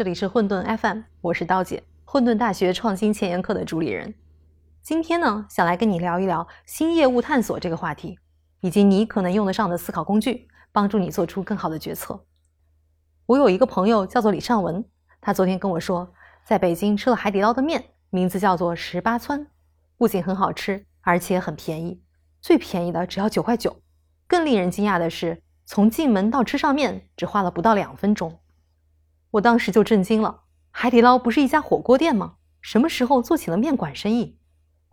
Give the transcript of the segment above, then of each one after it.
这里是混沌 FM，我是刀姐，混沌大学创新前沿课的主理人。今天呢，想来跟你聊一聊新业务探索这个话题，以及你可能用得上的思考工具，帮助你做出更好的决策。我有一个朋友叫做李尚文，他昨天跟我说，在北京吃了海底捞的面，名字叫做十八村，不仅很好吃，而且很便宜，最便宜的只要九块九。更令人惊讶的是，从进门到吃上面只花了不到两分钟。我当时就震惊了，海底捞不是一家火锅店吗？什么时候做起了面馆生意？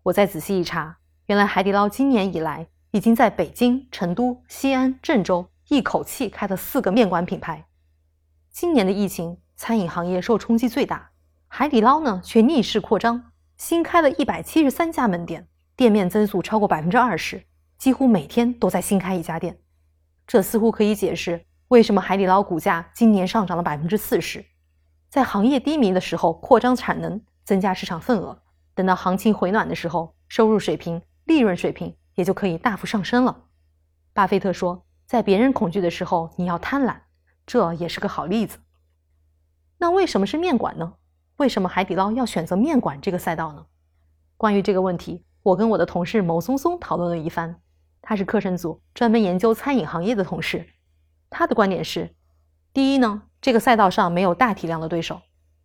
我再仔细一查，原来海底捞今年以来已经在北京、成都、西安、郑州一口气开了四个面馆品牌。今年的疫情，餐饮行业受冲击最大，海底捞呢却逆势扩张，新开了一百七十三家门店，店面增速超过百分之二十，几乎每天都在新开一家店。这似乎可以解释。为什么海底捞股价今年上涨了百分之四十？在行业低迷的时候扩张产能，增加市场份额，等到行情回暖的时候，收入水平、利润水平也就可以大幅上升了。巴菲特说，在别人恐惧的时候，你要贪婪，这也是个好例子。那为什么是面馆呢？为什么海底捞要选择面馆这个赛道呢？关于这个问题，我跟我的同事某松松讨论了一番，他是课程组专门研究餐饮行业的同事。他的观点是：第一呢，这个赛道上没有大体量的对手。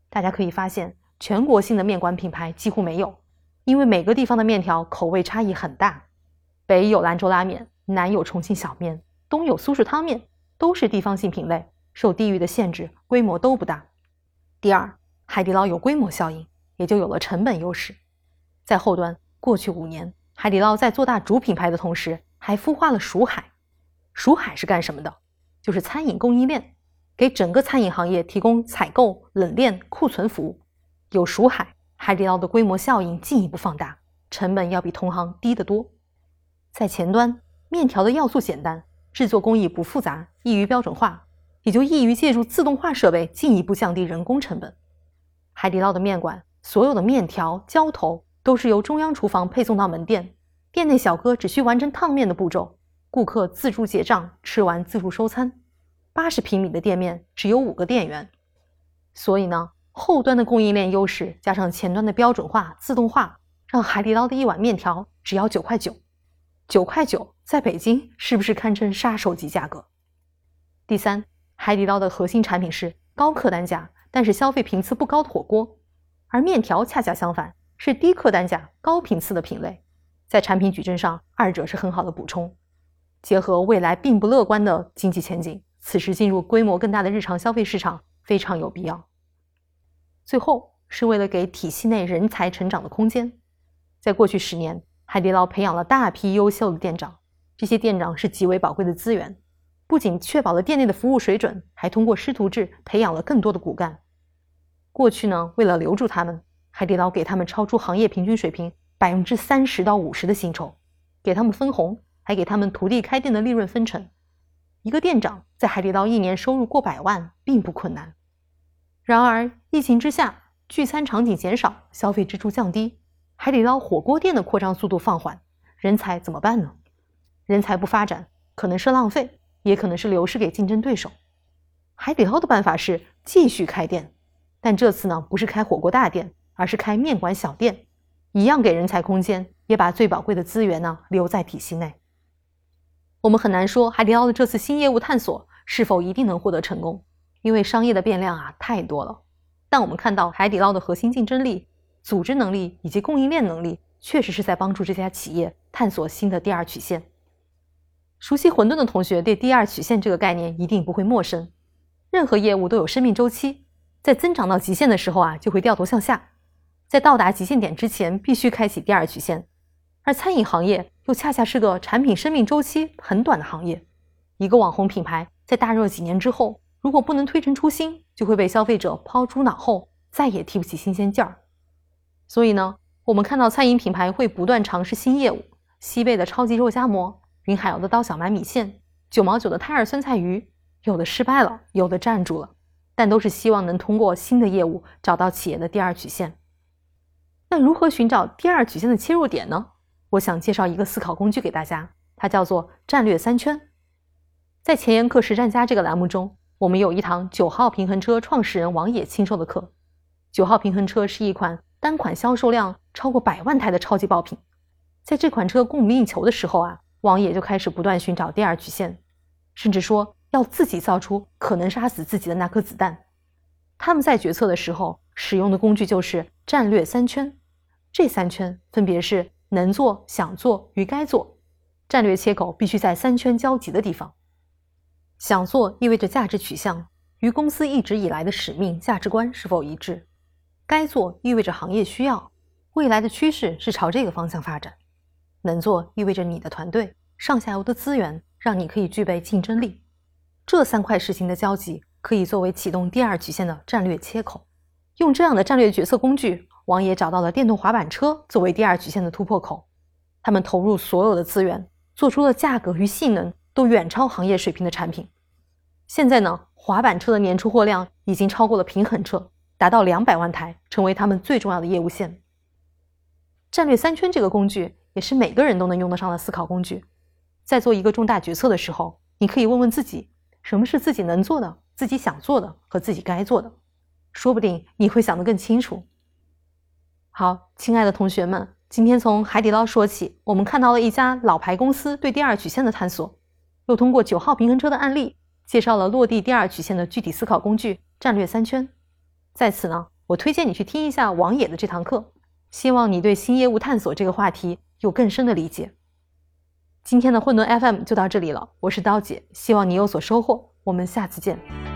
大家可以发现，全国性的面馆品牌几乎没有，因为每个地方的面条口味差异很大。北有兰州拉面，南有重庆小面，东有苏式汤面，都是地方性品类，受地域的限制，规模都不大。第二，海底捞有规模效应，也就有了成本优势。在后端，过去五年，海底捞在做大主品牌的同时，还孵化了蜀海。蜀海是干什么的？就是餐饮供应链，给整个餐饮行业提供采购、冷链、库存服务。有蜀海，海底捞的规模效应进一步放大，成本要比同行低得多。在前端，面条的要素简单，制作工艺不复杂，易于标准化，也就易于借助自动化设备进一步降低人工成本。海底捞的面馆，所有的面条、浇头都是由中央厨房配送到门店，店内小哥只需完成烫面的步骤。顾客自助结账，吃完自助收餐。八十平米的店面只有五个店员，所以呢，后端的供应链优势加上前端的标准化、自动化，让海底捞的一碗面条只要九块九。九块九在北京是不是堪称杀手级价格？第三，海底捞的核心产品是高客单价，但是消费频次不高的火锅，而面条恰恰相反，是低客单价、高频次的品类。在产品矩阵上，二者是很好的补充。结合未来并不乐观的经济前景，此时进入规模更大的日常消费市场非常有必要。最后是为了给体系内人才成长的空间，在过去十年，海底捞培养了大批优秀的店长，这些店长是极为宝贵的资源，不仅确保了店内的服务水准，还通过师徒制培养了更多的骨干。过去呢，为了留住他们，海底捞给他们超出行业平均水平百分之三十到五十的薪酬，给他们分红。还给他们徒弟开店的利润分成，一个店长在海底捞一年收入过百万并不困难。然而疫情之下，聚餐场景减少，消费支出降低，海底捞火锅店的扩张速度放缓，人才怎么办呢？人才不发展，可能是浪费，也可能是流失给竞争对手。海底捞的办法是继续开店，但这次呢不是开火锅大店，而是开面馆小店，一样给人才空间，也把最宝贵的资源呢留在体系内。我们很难说海底捞的这次新业务探索是否一定能获得成功，因为商业的变量啊太多了。但我们看到海底捞的核心竞争力、组织能力以及供应链能力，确实是在帮助这家企业探索新的第二曲线。熟悉混沌的同学对第二曲线这个概念一定不会陌生。任何业务都有生命周期，在增长到极限的时候啊，就会掉头向下，在到达极限点之前，必须开启第二曲线。而餐饮行业又恰恰是个产品生命周期很短的行业，一个网红品牌在大热几年之后，如果不能推陈出新，就会被消费者抛诸脑后，再也提不起新鲜劲儿。所以呢，我们看到餐饮品牌会不断尝试新业务，西贝的超级肉夹馍，云海肴的刀小馒米线，九毛九的泰尔酸菜鱼，有的失败了，有的站住了，但都是希望能通过新的业务找到企业的第二曲线。那如何寻找第二曲线的切入点呢？我想介绍一个思考工具给大家，它叫做战略三圈。在前沿课实战家这个栏目中，我们有一堂九号平衡车创始人王野亲授的课。九号平衡车是一款单款销售量超过百万台的超级爆品。在这款车供不应求的时候啊，王野就开始不断寻找第二曲线，甚至说要自己造出可能杀死自己的那颗子弹。他们在决策的时候使用的工具就是战略三圈，这三圈分别是能做、想做与该做。战略切口必须在三圈交集的地方。想做意味着价值取向与公司一直以来的使命价值观是否一致，该做意味着行业需要，未来的趋势是朝这个方向发展。能做意味着你的团队上下游的资源让你可以具备竞争力。这三块事情的交集。可以作为启动第二曲线的战略切口，用这样的战略决策工具，王野找到了电动滑板车作为第二曲线的突破口。他们投入所有的资源，做出了价格与性能都远超行业水平的产品。现在呢，滑板车的年出货量已经超过了平衡车，达到两百万台，成为他们最重要的业务线。战略三圈这个工具也是每个人都能用得上的思考工具。在做一个重大决策的时候，你可以问问自己，什么是自己能做的？自己想做的和自己该做的，说不定你会想得更清楚。好，亲爱的同学们，今天从海底捞说起，我们看到了一家老牌公司对第二曲线的探索，又通过九号平衡车的案例，介绍了落地第二曲线的具体思考工具——战略三圈。在此呢，我推荐你去听一下王野的这堂课，希望你对新业务探索这个话题有更深的理解。今天的混沌 FM 就到这里了，我是刀姐，希望你有所收获。我们下次见。